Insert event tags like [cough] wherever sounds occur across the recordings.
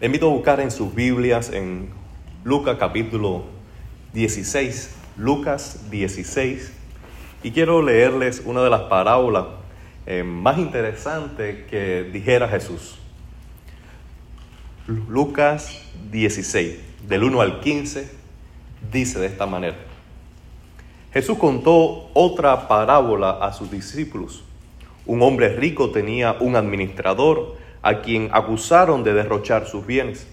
Invito a buscar en sus Biblias en Lucas capítulo 16, Lucas 16, y quiero leerles una de las parábolas eh, más interesantes que dijera Jesús. Lucas 16, del 1 al 15, dice de esta manera. Jesús contó otra parábola a sus discípulos. Un hombre rico tenía un administrador a quien acusaron de derrochar sus bienes.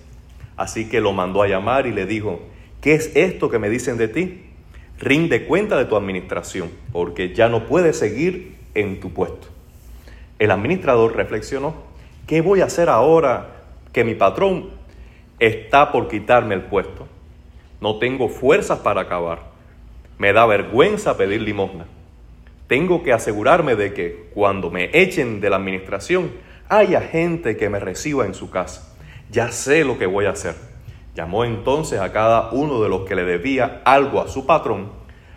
Así que lo mandó a llamar y le dijo, ¿qué es esto que me dicen de ti? Rinde cuenta de tu administración, porque ya no puedes seguir en tu puesto. El administrador reflexionó, ¿qué voy a hacer ahora que mi patrón está por quitarme el puesto? No tengo fuerzas para acabar. Me da vergüenza pedir limosna. Tengo que asegurarme de que cuando me echen de la administración, haya gente que me reciba en su casa. Ya sé lo que voy a hacer. Llamó entonces a cada uno de los que le debía algo a su patrón.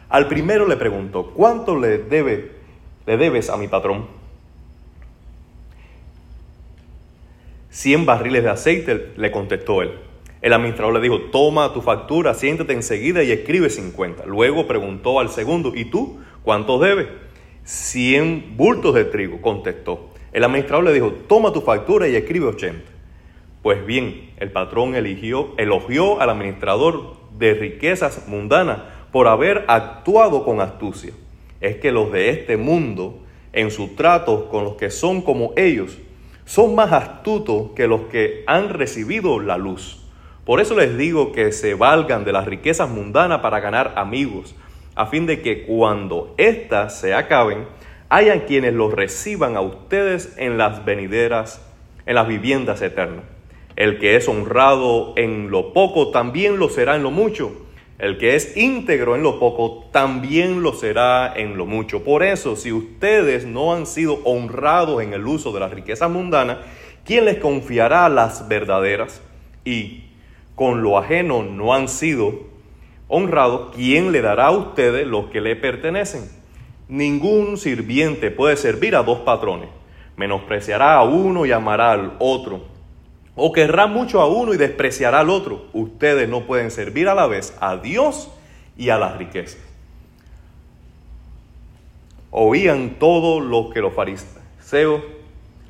Al primero le preguntó, ¿cuánto le, debe, le debes a mi patrón? Cien barriles de aceite, le contestó él. El administrador le dijo, toma tu factura, siéntate enseguida y escribe 50. Luego preguntó al segundo, ¿y tú cuánto debes? Cien bultos de trigo, contestó. El administrador le dijo, toma tu factura y escribe 80. Pues bien, el patrón eligió, elogió al administrador de riquezas mundanas por haber actuado con astucia. Es que los de este mundo, en su trato con los que son como ellos, son más astutos que los que han recibido la luz. Por eso les digo que se valgan de las riquezas mundanas para ganar amigos, a fin de que cuando éstas se acaben, hayan quienes los reciban a ustedes en las venideras, en las viviendas eternas. El que es honrado en lo poco, también lo será en lo mucho. El que es íntegro en lo poco, también lo será en lo mucho. Por eso, si ustedes no han sido honrados en el uso de las riquezas mundanas, ¿quién les confiará las verdaderas? Y con lo ajeno no han sido honrados, ¿quién le dará a ustedes lo que le pertenecen? Ningún sirviente puede servir a dos patrones. Menospreciará a uno y amará al otro. O querrá mucho a uno y despreciará al otro. Ustedes no pueden servir a la vez a Dios y a las riquezas. Oían todos los que los fariseos,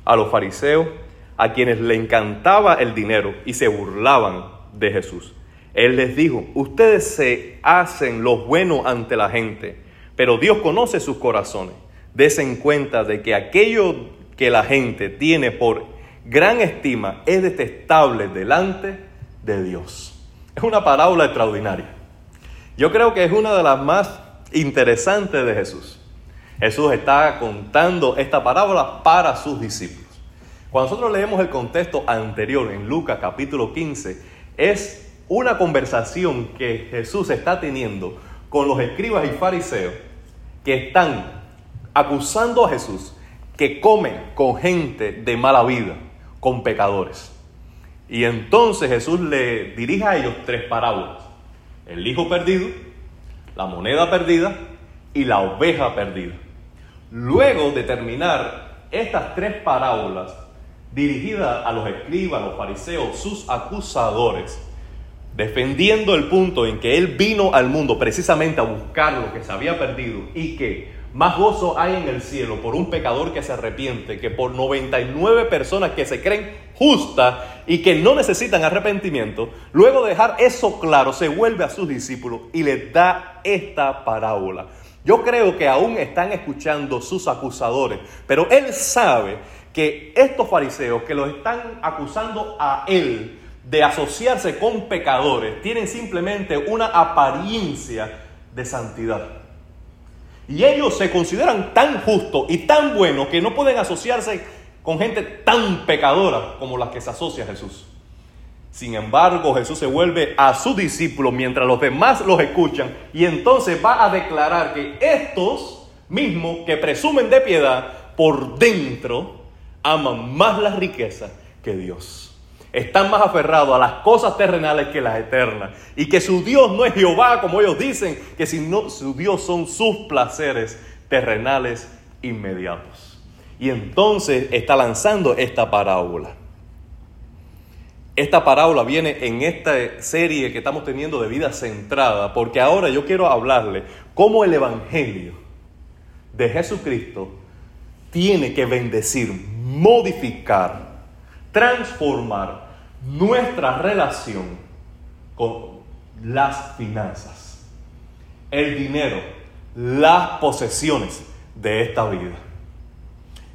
a los fariseos, a quienes le encantaba el dinero y se burlaban de Jesús. Él les dijo, ustedes se hacen los buenos ante la gente pero Dios conoce sus corazones. Desen cuenta de que aquello que la gente tiene por gran estima es detestable delante de Dios. Es una parábola extraordinaria. Yo creo que es una de las más interesantes de Jesús. Jesús está contando esta parábola para sus discípulos. Cuando nosotros leemos el contexto anterior en Lucas capítulo 15, es una conversación que Jesús está teniendo con los escribas y fariseos que están acusando a Jesús que come con gente de mala vida, con pecadores. Y entonces Jesús le dirige a ellos tres parábolas. El hijo perdido, la moneda perdida y la oveja perdida. Luego de terminar estas tres parábolas dirigidas a los escribas, los fariseos, sus acusadores, defendiendo el punto en que Él vino al mundo precisamente a buscar lo que se había perdido y que más gozo hay en el cielo por un pecador que se arrepiente que por 99 personas que se creen justas y que no necesitan arrepentimiento. Luego de dejar eso claro, se vuelve a sus discípulos y les da esta parábola. Yo creo que aún están escuchando sus acusadores, pero Él sabe que estos fariseos que los están acusando a Él, de asociarse con pecadores tienen simplemente una apariencia de santidad. Y ellos se consideran tan justos y tan buenos que no pueden asociarse con gente tan pecadora como las que se asocia a Jesús. Sin embargo, Jesús se vuelve a sus discípulos mientras los demás los escuchan y entonces va a declarar que estos mismos que presumen de piedad por dentro aman más la riqueza que Dios están más aferrados a las cosas terrenales que las eternas. Y que su Dios no es Jehová, como ellos dicen, que sino su Dios son sus placeres terrenales inmediatos. Y entonces está lanzando esta parábola. esta parábola viene en esta serie que estamos teniendo de vida centrada, porque ahora yo quiero hablarle cómo el Evangelio de Jesucristo tiene que bendecir, modificar, transformar nuestra relación con las finanzas, el dinero, las posesiones de esta vida.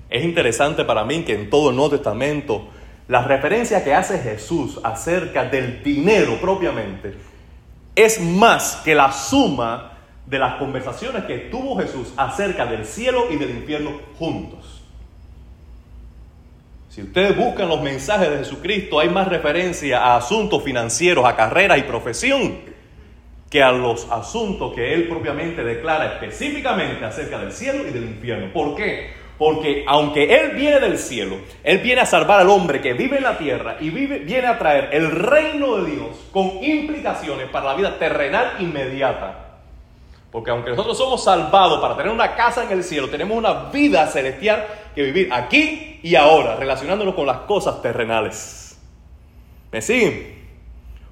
Es interesante para mí que en todo el Nuevo Testamento la referencia que hace Jesús acerca del dinero propiamente es más que la suma de las conversaciones que tuvo Jesús acerca del cielo y del infierno juntos. Si ustedes buscan los mensajes de Jesucristo, hay más referencia a asuntos financieros, a carreras y profesión, que a los asuntos que él propiamente declara específicamente acerca del cielo y del infierno. ¿Por qué? Porque aunque Él viene del cielo, Él viene a salvar al hombre que vive en la tierra y vive, viene a traer el reino de Dios con implicaciones para la vida terrenal inmediata. Porque aunque nosotros somos salvados para tener una casa en el cielo, tenemos una vida celestial que vivir aquí y ahora, relacionándonos con las cosas terrenales. ¿Me siguen?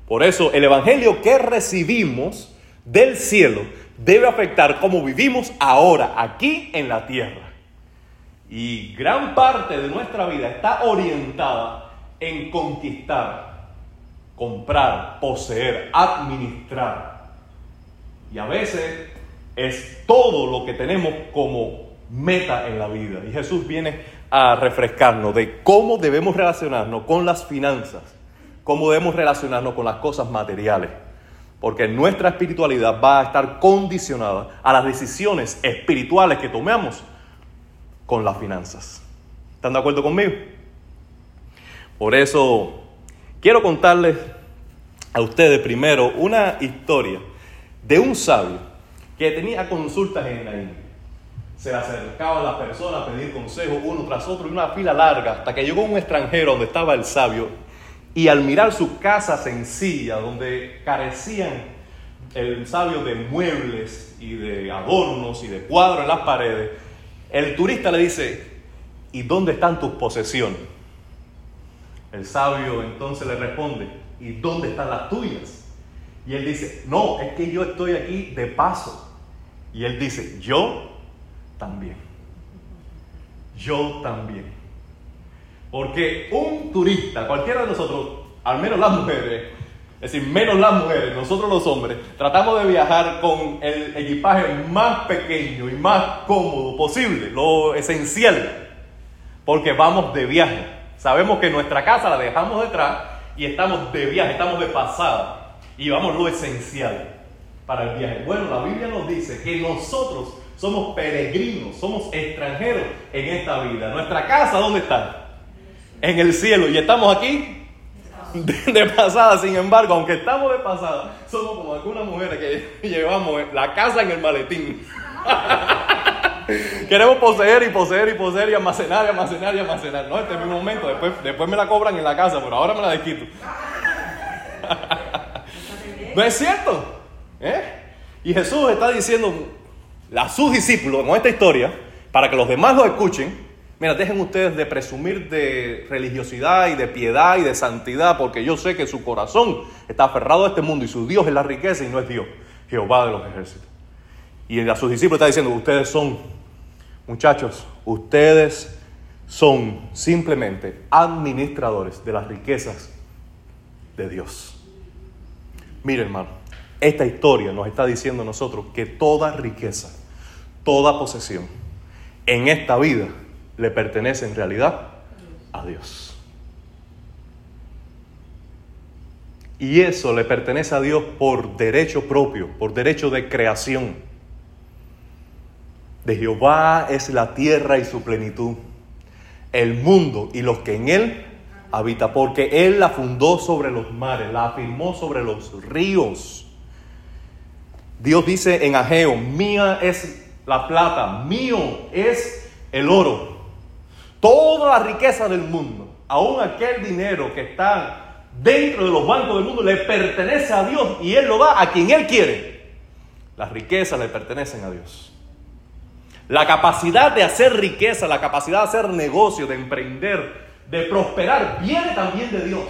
Por eso el Evangelio que recibimos del cielo debe afectar cómo vivimos ahora, aquí en la tierra. Y gran parte de nuestra vida está orientada en conquistar, comprar, poseer, administrar. Y a veces es todo lo que tenemos como meta en la vida. Y Jesús viene a refrescarnos de cómo debemos relacionarnos con las finanzas, cómo debemos relacionarnos con las cosas materiales. Porque nuestra espiritualidad va a estar condicionada a las decisiones espirituales que tomemos con las finanzas. ¿Están de acuerdo conmigo? Por eso quiero contarles a ustedes primero una historia de un sabio que tenía consultas en la India. Se acercaba a las personas a pedir consejos uno tras otro y una fila larga hasta que llegó un extranjero donde estaba el sabio y al mirar su casa sencilla donde carecían el sabio de muebles y de adornos y de cuadros en las paredes, el turista le dice, ¿y dónde están tus posesiones? El sabio entonces le responde, ¿y dónde están las tuyas? Y él dice, no, es que yo estoy aquí de paso. Y él dice, yo también. Yo también. Porque un turista, cualquiera de nosotros, al menos las mujeres, es decir, menos las mujeres, nosotros los hombres, tratamos de viajar con el equipaje más pequeño y más cómodo posible, lo esencial, porque vamos de viaje. Sabemos que nuestra casa la dejamos detrás y estamos de viaje, estamos de pasada y vamos lo esencial para el viaje. Bueno, la Biblia nos dice que nosotros somos peregrinos, somos extranjeros en esta vida. Nuestra casa, ¿dónde está? En el cielo y estamos aquí de, pasada, sin embargo, aunque estamos de pasada, somos como algunas mujeres que [laughs] llevamos la casa en el maletín. [laughs] Queremos poseer y poseer y poseer y almacenar y almacenar y almacenar. No, este es mi momento, después, después me la cobran en la casa, pero ahora me la desquito. [laughs] ¿No es cierto? ¿Eh? Y Jesús está diciendo a sus discípulos con esta historia, para que los demás lo escuchen, Mira, dejen ustedes de presumir de religiosidad y de piedad y de santidad, porque yo sé que su corazón está aferrado a este mundo y su Dios es la riqueza y no es Dios, Jehová de los ejércitos. Y a sus discípulos está diciendo, ustedes son, muchachos, ustedes son simplemente administradores de las riquezas de Dios. Mire hermano, esta historia nos está diciendo a nosotros que toda riqueza, toda posesión en esta vida le pertenece en realidad a Dios. Y eso le pertenece a Dios por derecho propio, por derecho de creación. De Jehová es la tierra y su plenitud, el mundo y los que en él habitan, porque Él la fundó sobre los mares, la afirmó sobre los ríos. Dios dice en Ageo, mía es la plata, mío es el oro. Toda la riqueza del mundo, aún aquel dinero que está dentro de los bancos del mundo, le pertenece a Dios y Él lo da a quien Él quiere. Las riquezas le pertenecen a Dios. La capacidad de hacer riqueza, la capacidad de hacer negocio, de emprender, de prosperar, viene también de Dios.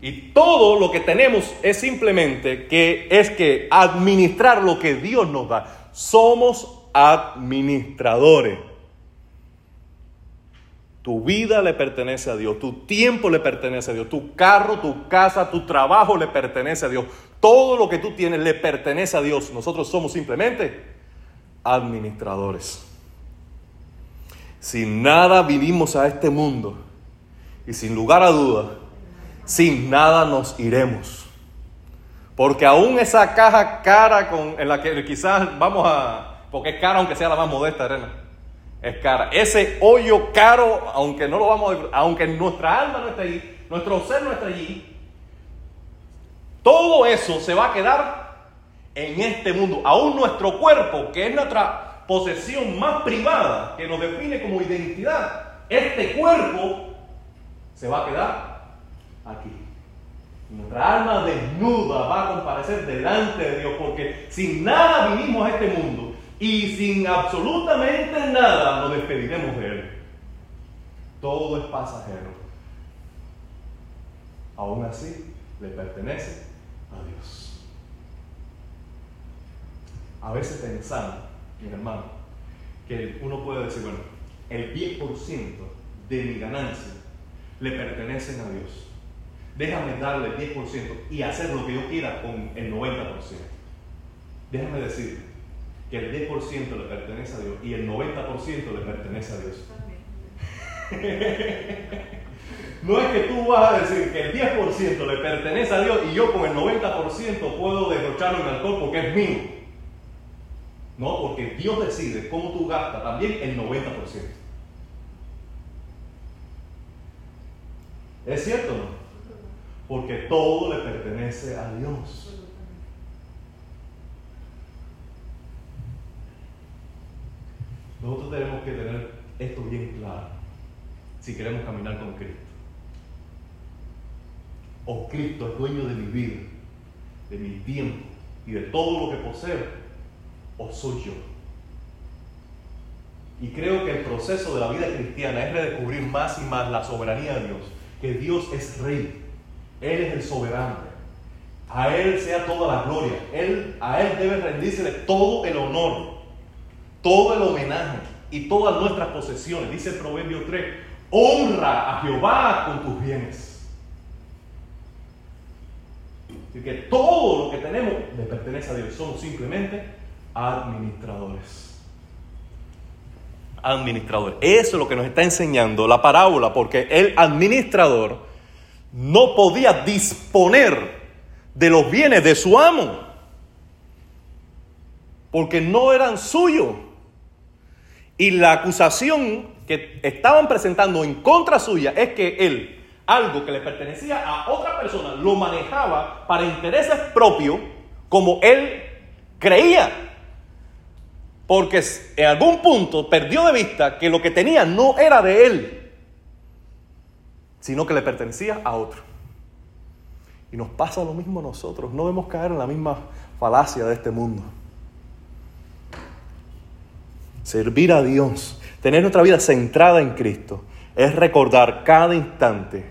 Y todo lo que tenemos es simplemente que es que administrar lo que Dios nos da. Somos administradores. Tu vida le pertenece a Dios, tu tiempo le pertenece a Dios, tu carro, tu casa, tu trabajo le pertenece a Dios. Todo lo que tú tienes le pertenece a Dios. Nosotros somos simplemente administradores. Sin nada vivimos a este mundo y sin lugar a duda, sin nada nos iremos. Porque aún esa caja cara con, en la que quizás vamos a, porque es cara aunque sea la más modesta, Arena, es cara. Ese hoyo caro, aunque no lo vamos a, aunque nuestra alma no esté ahí, nuestro ser no está allí, todo eso se va a quedar en este mundo. Aún nuestro cuerpo, que es nuestra posesión más privada, que nos define como identidad, este cuerpo se va a quedar aquí. Nuestra alma desnuda va a comparecer delante de Dios, porque sin nada vinimos a este mundo y sin absolutamente nada nos despediremos de Él. Todo es pasajero. Aún así, le pertenece a Dios. A veces pensamos, mi hermano, que uno puede decir, bueno, el 10% de mi ganancia le pertenecen a Dios. Déjame darle el 10% y hacer lo que yo quiera con el 90%. Déjame decir que el 10% le pertenece a Dios y el 90% le pertenece a Dios. [laughs] No es que tú vas a decir que el 10% le pertenece a Dios y yo con el 90% puedo derrocharlo en alcohol porque es mío. No, porque Dios decide cómo tú gastas también el 90%. ¿Es cierto o no? Porque todo le pertenece a Dios. Nosotros tenemos que tener esto bien claro si queremos caminar con Cristo. O Cristo es dueño de mi vida, de mi tiempo y de todo lo que poseo, o soy yo. Y creo que el proceso de la vida cristiana es redescubrir más y más la soberanía de Dios, que Dios es rey, Él es el soberano, a Él sea toda la gloria, él, a Él debe rendirse todo el honor, todo el homenaje y todas nuestras posesiones. Dice el Proverbio 3, honra a Jehová con tus bienes. Así que todo lo que tenemos le pertenece a Dios. Somos simplemente administradores. Administradores. Eso es lo que nos está enseñando la parábola, porque el administrador no podía disponer de los bienes de su amo, porque no eran suyos. Y la acusación que estaban presentando en contra suya es que él algo que le pertenecía a otra persona, lo manejaba para intereses propios como él creía. Porque en algún punto perdió de vista que lo que tenía no era de él, sino que le pertenecía a otro. Y nos pasa lo mismo a nosotros, no debemos caer en la misma falacia de este mundo. Servir a Dios, tener nuestra vida centrada en Cristo, es recordar cada instante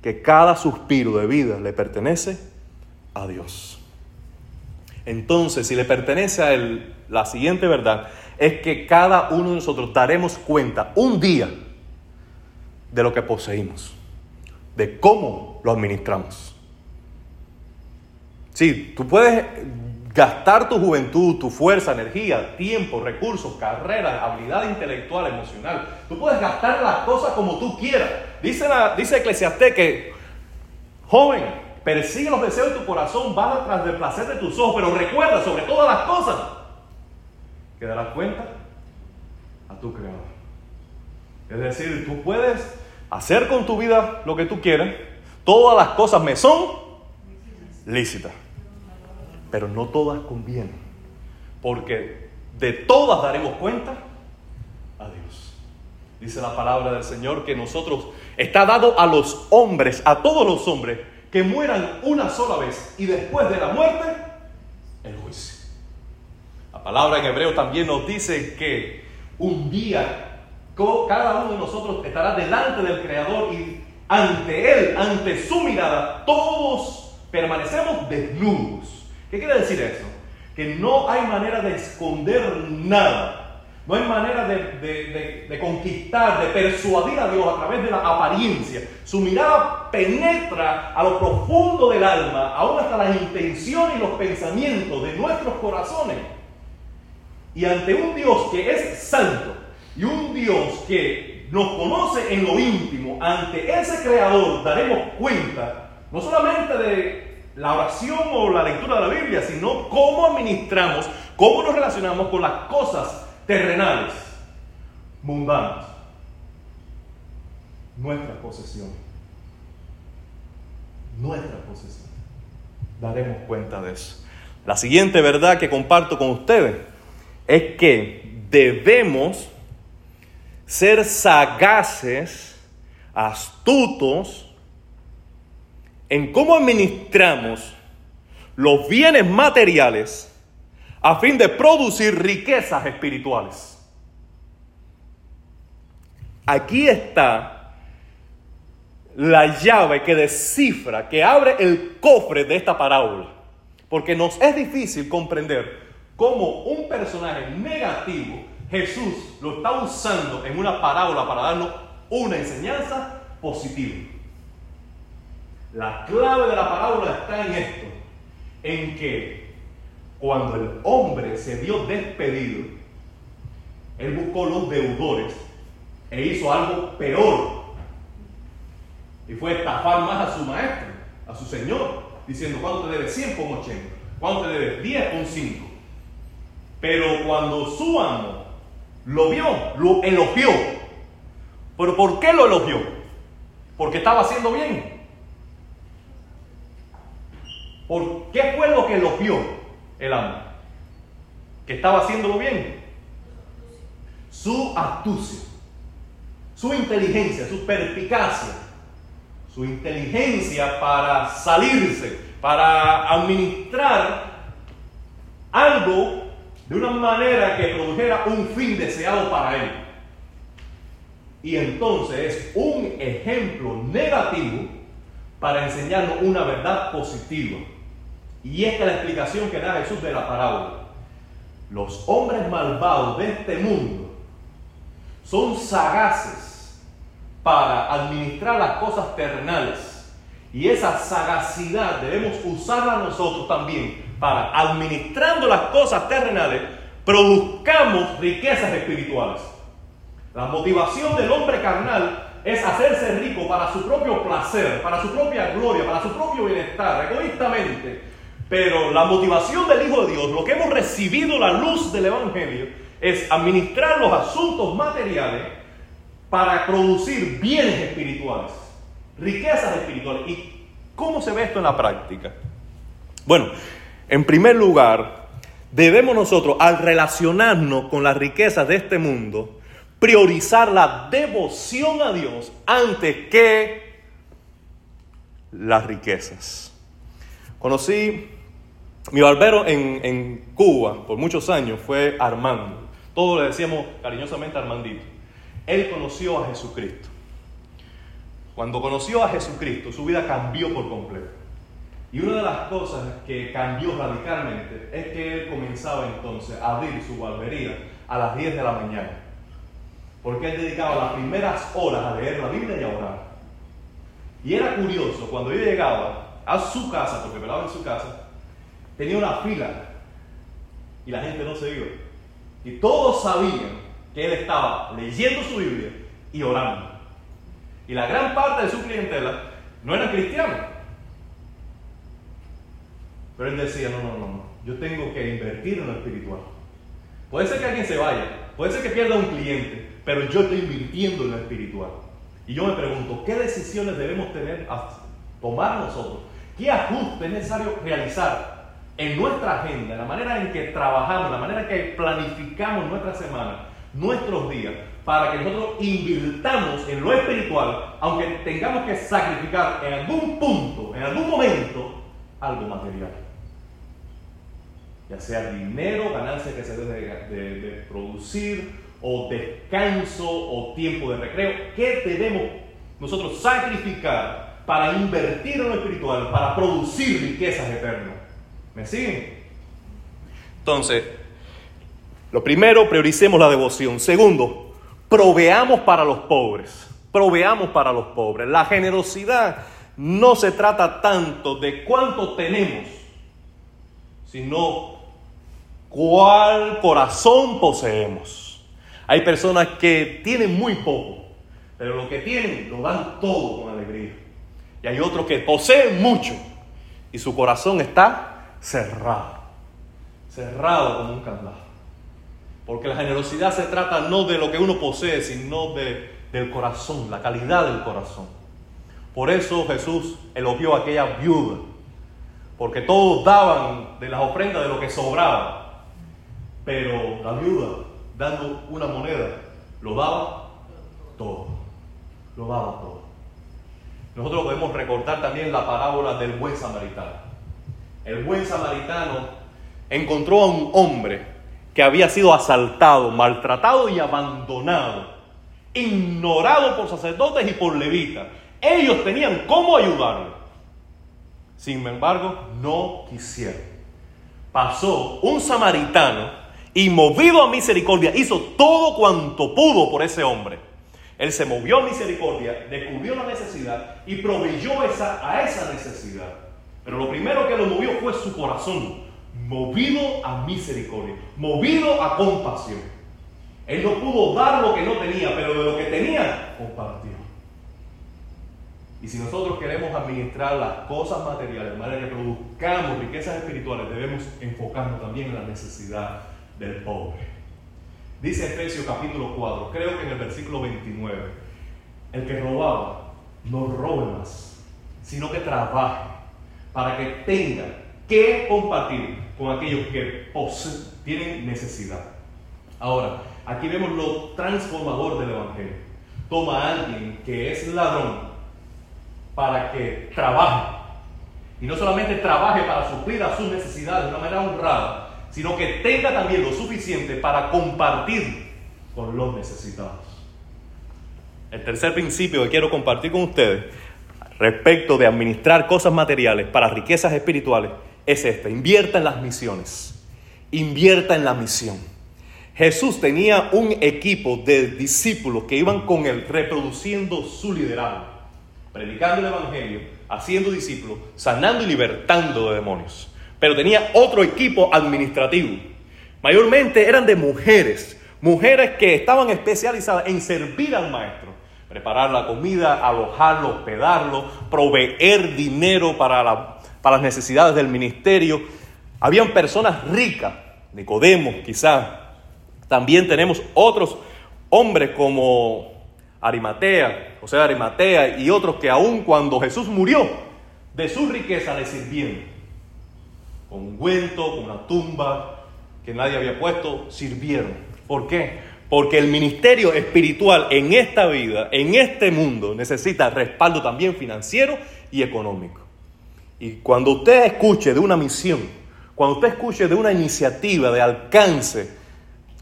que cada suspiro de vida le pertenece a Dios. Entonces, si le pertenece a Él, la siguiente verdad es que cada uno de nosotros daremos cuenta un día de lo que poseímos, de cómo lo administramos. Sí, tú puedes gastar tu juventud, tu fuerza, energía, tiempo, recursos, carrera, habilidad intelectual, emocional. Tú puedes gastar las cosas como tú quieras. Dice, la, dice que, joven, persigue los deseos de tu corazón, va tras del placer de tus ojos, pero recuerda sobre todas las cosas que darás cuenta a tu creador. Es decir, tú puedes hacer con tu vida lo que tú quieras, todas las cosas me son lícitas pero no todas convienen, porque de todas daremos cuenta a Dios. Dice la palabra del Señor que nosotros está dado a los hombres, a todos los hombres, que mueran una sola vez y después de la muerte, el juicio. La palabra en hebreo también nos dice que un día cada uno de nosotros estará delante del Creador y ante Él, ante su mirada, todos permanecemos desnudos. ¿Qué quiere decir eso? Que no hay manera de esconder nada. No hay manera de, de, conquistar, de persuadir a Dios a través de la apariencia. Su mirada penetra a lo profundo del alma, aún hasta las intenciones y los pensamientos de nuestros corazones. Y ante un Dios que es santo y un Dios que nos conoce en lo íntimo, ante ese creador daremos cuenta no solamente de la oración o la lectura de la Biblia, sino cómo administramos, cómo nos relacionamos con las cosas terrenales, mundanas, nuestra posesión. Nuestra posesión. Daremos cuenta de eso. La siguiente verdad que comparto con ustedes es que debemos ser sagaces, astutos en cómo administramos los bienes materiales a fin de producir riquezas espirituales. Aquí está la llave que descifra, que abre el cofre de esta parábola. Porque nos es difícil comprender cómo un personaje negativo, Jesús lo está usando en una parábola para darnos una enseñanza positiva. La clave de la parábola está en esto, en que cuando el hombre se vio despedido, él buscó los deudores e hizo algo peor. Y fue estafar más a su maestro, a su señor, diciendo, ¿cuánto te debe? 100 con 80. ¿Cuánto te debe? 10 con 5. Pero cuando su amo lo vio, lo elogió. ¿Pero por qué lo elogió? Porque estaba haciendo bien. ¿Por qué fue lo que elogió el amo? Que estaba haciéndolo bien. Su astucia, su inteligencia, su perspicacia, su inteligencia para salirse, para administrar algo de una manera que produjera un fin deseado para él. Y entonces es un ejemplo negativo para enseñarnos una verdad positiva. Y esta es la explicación que da Jesús de la parábola. Los hombres malvados de este mundo son sagaces para administrar las cosas terrenales. Y esa sagacidad debemos usarla nosotros también para, administrando las cosas terrenales, produzcamos riquezas espirituales. La motivación del hombre carnal es hacerse rico para su propio placer, para su propia gloria, para su propio bienestar, egoístamente. Pero la motivación del Hijo de Dios, lo que hemos recibido la luz del Evangelio, es administrar los asuntos materiales para producir bienes espirituales, riquezas espirituales. ¿Y cómo se ve esto en la práctica? Bueno, en primer lugar, debemos nosotros, al relacionarnos con las riquezas de este mundo, priorizar la devoción a Dios antes que las riquezas. Conocí mi barbero en, en, Cuba por muchos años, fue Armando. Todos le decíamos cariñosamente Armandito. Él conoció a Jesucristo. Cuando conoció a Jesucristo, su vida cambió por completo. Y una de las cosas que cambió radicalmente es que él comenzaba entonces a abrir su barbería a las 10 de la mañana. Porque él dedicaba las primeras horas a leer la Biblia y a orar. Y era curioso, cuando yo llegaba a su casa, porque velaba en su casa, tenía una fila y la gente no se iba. Y todos sabían que él estaba leyendo su Biblia y orando. Y la gran parte de su clientela no eran cristianos pero él decía, no, no, no, no, yo tengo que invertir en lo espiritual. Puede ser que alguien se vaya, puede ser que pierda un cliente, pero yo estoy invirtiendo en lo espiritual. Y yo me pregunto, ¿qué decisiones debemos tener, tomar nosotros? ¿Qué ajuste es necesario realizar en nuestra agenda, en la manera en que trabajamos, en la manera en que planificamos nuestra semana, nuestros días, para que nosotros invirtamos en lo espiritual, aunque tengamos que sacrificar en algún punto, en algún momento, algo material? ya sea dinero, ganancia que se debe de, producir, o descanso, o tiempo de recreo. ¿Qué debemos nosotros sacrificar para invertir en lo espiritual, para producir riquezas eternas. ¿Me siguen? Entonces, lo primero, prioricemos la devoción. Segundo, proveamos para los pobres. Proveamos para los pobres. La generosidad no se trata tanto de cuánto tenemos, sino cuál corazón poseemos. Hay personas que tienen muy poco, pero lo que tienen lo dan todo con alegría. Y hay otros que poseen mucho y su corazón está cerrado, cerrado como un candado. Porque la generosidad se trata no de lo que uno posee, sino de, del corazón, la calidad del corazón. Por eso Jesús elogió a aquella viuda, porque todos daban de las ofrendas de lo que sobraba, pero la viuda, dando una moneda, lo daba todo, lo daba todo. Nosotros podemos recordar también la parábola del buen samaritano. El buen samaritano encontró a un hombre que había sido asaltado, maltratado y abandonado, ignorado por sacerdotes y por levitas. Ellos tenían cómo ayudarlo. Sin embargo, no quisieron. Pasó un samaritano y movido a misericordia, hizo todo cuanto pudo por ese hombre. Él se movió a misericordia, descubrió la necesidad y proveyó esa, a esa necesidad. Pero lo primero que lo movió fue su corazón movido a misericordia, movido a compasión. Él no pudo dar lo que no tenía, pero de lo que tenía, compartió. Y si nosotros queremos administrar las cosas materiales de manera que produzcamos riquezas espirituales, debemos enfocarnos también en la necesidad del pobre. Dice Efesios capítulo 4, creo que en el versículo 29, el que robaba, no robe más, sino que trabaje para que tenga que compartir con aquellos que tienen necesidad. Ahora, aquí vemos lo transformador del Evangelio. Toma a alguien que es ladrón para que trabaje. Y no solamente trabaje para suplir a sus necesidades de una manera honrada, sino que tenga también lo suficiente para compartir con los necesitados. El tercer principio que quiero compartir con ustedes respecto de administrar cosas materiales para riquezas espirituales es esta, invierta en las misiones, invierta en la misión. Jesús tenía un equipo de discípulos que iban con él reproduciendo su liderazgo, predicando el Evangelio, haciendo discípulos, sanando y libertando de demonios. Pero tenía otro equipo administrativo. Mayormente eran de mujeres, mujeres que estaban especializadas en servir al maestro, preparar la comida, alojarlo, hospedarlo, proveer dinero para para las necesidades del ministerio. Habían personas ricas, Nicodemo quizás. También tenemos otros hombres como Arimatea, José de Arimatea y otros que aun cuando Jesús murió, de su riqueza le sirvieron. Con un cuento, con una tumba que nadie había puesto, sirvieron. ¿Por qué? Porque el ministerio espiritual en esta vida, en este mundo, necesita respaldo también financiero y económico. Y cuando usted escuche de una misión, cuando usted escuche de una iniciativa de alcance,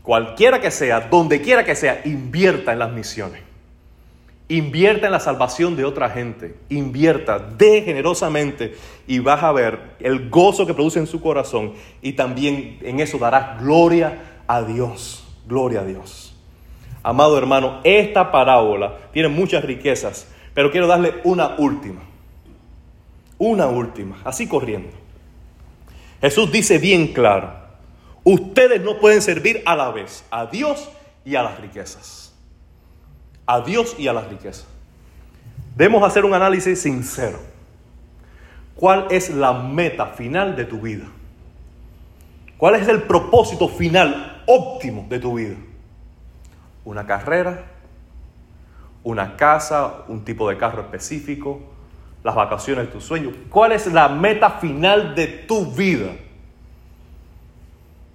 cualquiera que sea, donde quiera que sea, invierta en las misiones. Invierta en la salvación de otra gente. Invierta, dé generosamente y vas a ver el gozo que produce en su corazón y también en eso darás gloria a Dios. Gloria a Dios. Amado hermano, esta parábola tiene muchas riquezas, pero quiero darle una última. Una última, así corriendo. Jesús dice bien claro, ustedes no pueden servir a la vez a Dios y a las riquezas. A Dios y a las riquezas. Debemos hacer un análisis sincero. ¿Cuál es la meta final de tu vida? ¿Cuál es el propósito final óptimo de tu vida? ¿Una carrera? ¿Una casa? ¿Un tipo de carro específico? las vacaciones de tus sueños. ¿Cuál es la meta final de tu vida?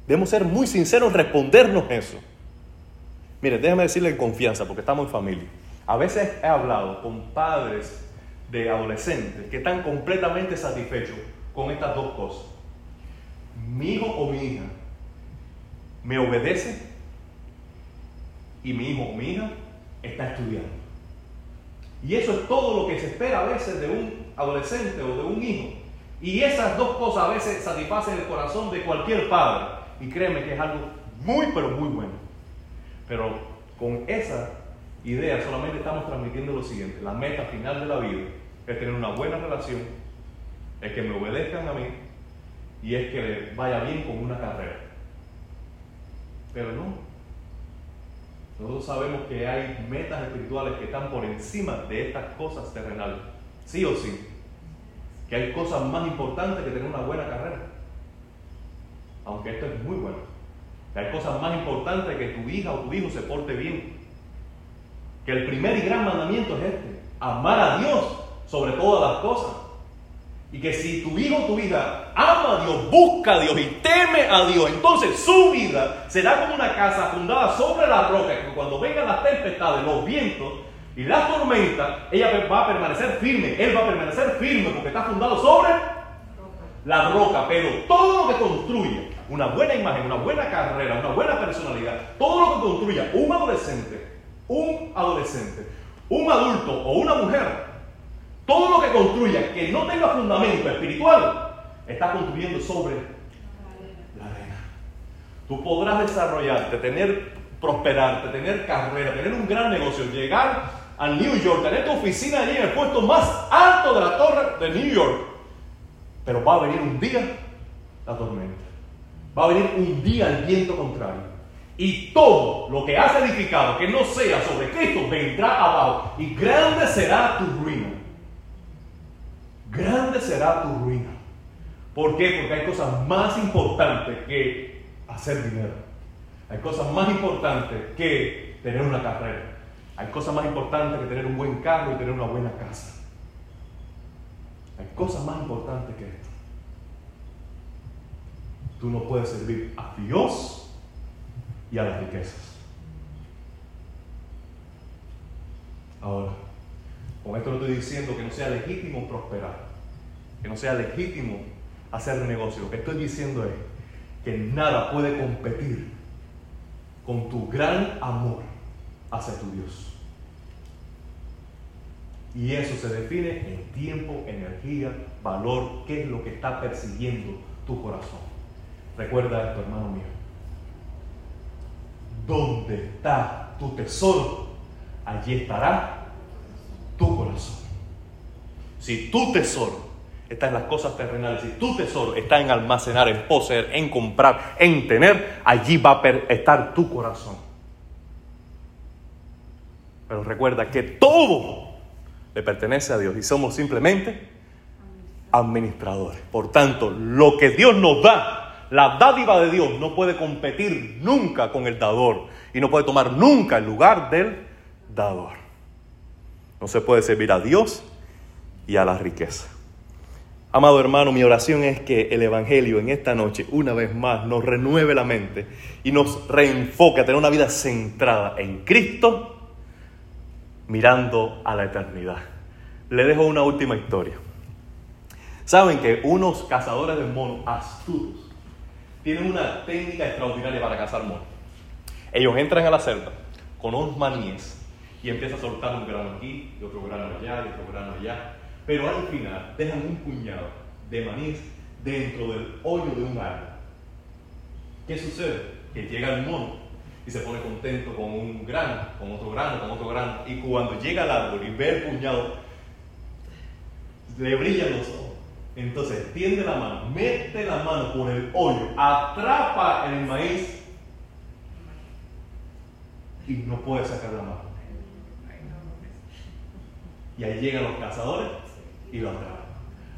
Debemos ser muy sinceros respondernos eso. Mire, déjame decirle en confianza, porque estamos en familia. A veces he hablado con padres de adolescentes que están completamente satisfechos con estas dos cosas. Mi hijo o mi hija me obedece y mi hijo o mi hija está estudiando. Y eso es todo lo que se espera a veces de un adolescente o de un hijo. Y esas dos cosas a veces satisfacen el corazón de cualquier padre. Y créeme que es algo muy, pero muy bueno. Pero con esa idea solamente estamos transmitiendo lo siguiente. La meta final de la vida es tener una buena relación, es que me obedezcan a mí y es que le vaya bien con una carrera. Pero no. Nosotros sabemos que hay metas espirituales que están por encima de estas cosas terrenales. Sí o sí. Que hay cosas más importantes que tener una buena carrera. Aunque esto es muy bueno. Que hay cosas más importantes que tu hija o tu hijo se porte bien. Que el primer y gran mandamiento es este. Amar a Dios sobre todas las cosas. Y que si tu hijo o tu hija ama a Dios, busca a Dios y teme a Dios, entonces su vida será como una casa fundada sobre la roca, que cuando vengan las tempestades, los vientos y las tormentas, ella va a permanecer firme, él va a permanecer firme porque está fundado sobre la roca. Pero todo lo que construya una buena imagen, una buena carrera, una buena personalidad, todo lo que construya un adolescente, un adolescente, un adulto o una mujer, todo lo que construya que no tenga fundamento espiritual, está construyendo sobre la arena. Tú podrás desarrollarte, tener, prosperarte, tener carrera, tener un gran negocio, llegar a New York, tener tu oficina allí en el puesto más alto de la torre de New York. Pero va a venir un día la tormenta. Va a venir un día el viento contrario. Y todo lo que has edificado que no sea sobre Cristo vendrá abajo. Y grande será tu ruina grande será tu ruina. ¿Por qué? Porque hay cosas más importantes que hacer dinero. Hay cosas más importantes que tener una carrera. Hay cosas más importantes que tener un buen carro y tener una buena casa. Hay cosas más importantes que esto. Tú no puedes servir a Dios y a las riquezas. Ahora, con esto no estoy diciendo que no sea legítimo prosperar, que no sea legítimo hacer negocio. Lo que estoy diciendo es que nada puede competir con tu gran amor hacia tu Dios. Y eso se define en tiempo, energía, valor, qué es lo que está persiguiendo tu corazón. Recuerda esto, hermano mío. ¿Dónde está tu tesoro? Allí estará. Si tu tesoro está en las cosas terrenales, si tu tesoro está en almacenar, en poseer, en comprar, en tener, allí va a estar tu corazón. Pero recuerda que todo le pertenece a Dios y somos simplemente administradores. Por tanto, lo que Dios nos da, la dádiva de Dios no puede competir nunca con el dador y no puede tomar nunca el lugar del dador. No se puede servir a Dios y a la riqueza. Amado hermano, mi oración es que el Evangelio en esta noche, una vez más, nos renueve la mente y nos reenfoque a tener una vida centrada en Cristo, mirando a la eternidad. Le dejo una última historia. Saben que unos cazadores de monos astutos tienen una técnica extraordinaria para cazar monos. Ellos entran a la celda con unos maníes y empieza a soltar un grano aquí, y otro grano allá, y otro grano allá. Pero al final dejan un puñado de maní dentro del hoyo de un árbol. ¿Qué sucede? Que llega el mono y se pone contento con un grano, con otro grano, con otro grano. Y cuando llega al árbol y ve el puñado, le brillan los ojos. Entonces tiende la mano, mete la mano por el hoyo, atrapa el maíz y no puede sacar la mano. Y ahí llegan los cazadores y lo atrapan.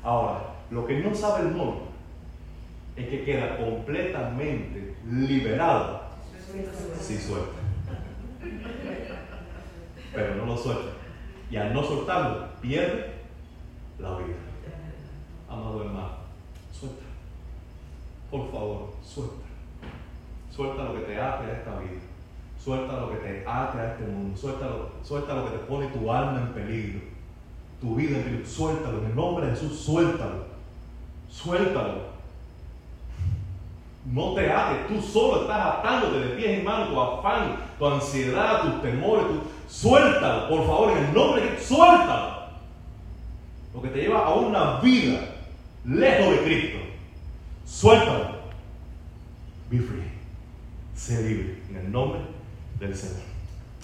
Ahora, lo que no sabe el mono es que queda completamente liberado si suelta. Pero no lo suelta. Y al no soltarlo, pierde la vida. Amado hermano, suelta. Por favor, suelta. Suelta lo que te ate a esta vida. Suelta lo que te ate a este mundo. Suelta suelta lo que te pone tu alma en peligro tu vida en Jesús, suéltalo, en el nombre de Jesús, suéltalo, suéltalo. No te ates, tú solo estás atándote de pies en manos, tu afán, tu ansiedad, tus temores, suéltalo, por favor, en el nombre de Jesús, suéltalo. Lo que te lleva a una vida lejos de Cristo, suéltalo. Be free, sé libre, en el nombre del Señor.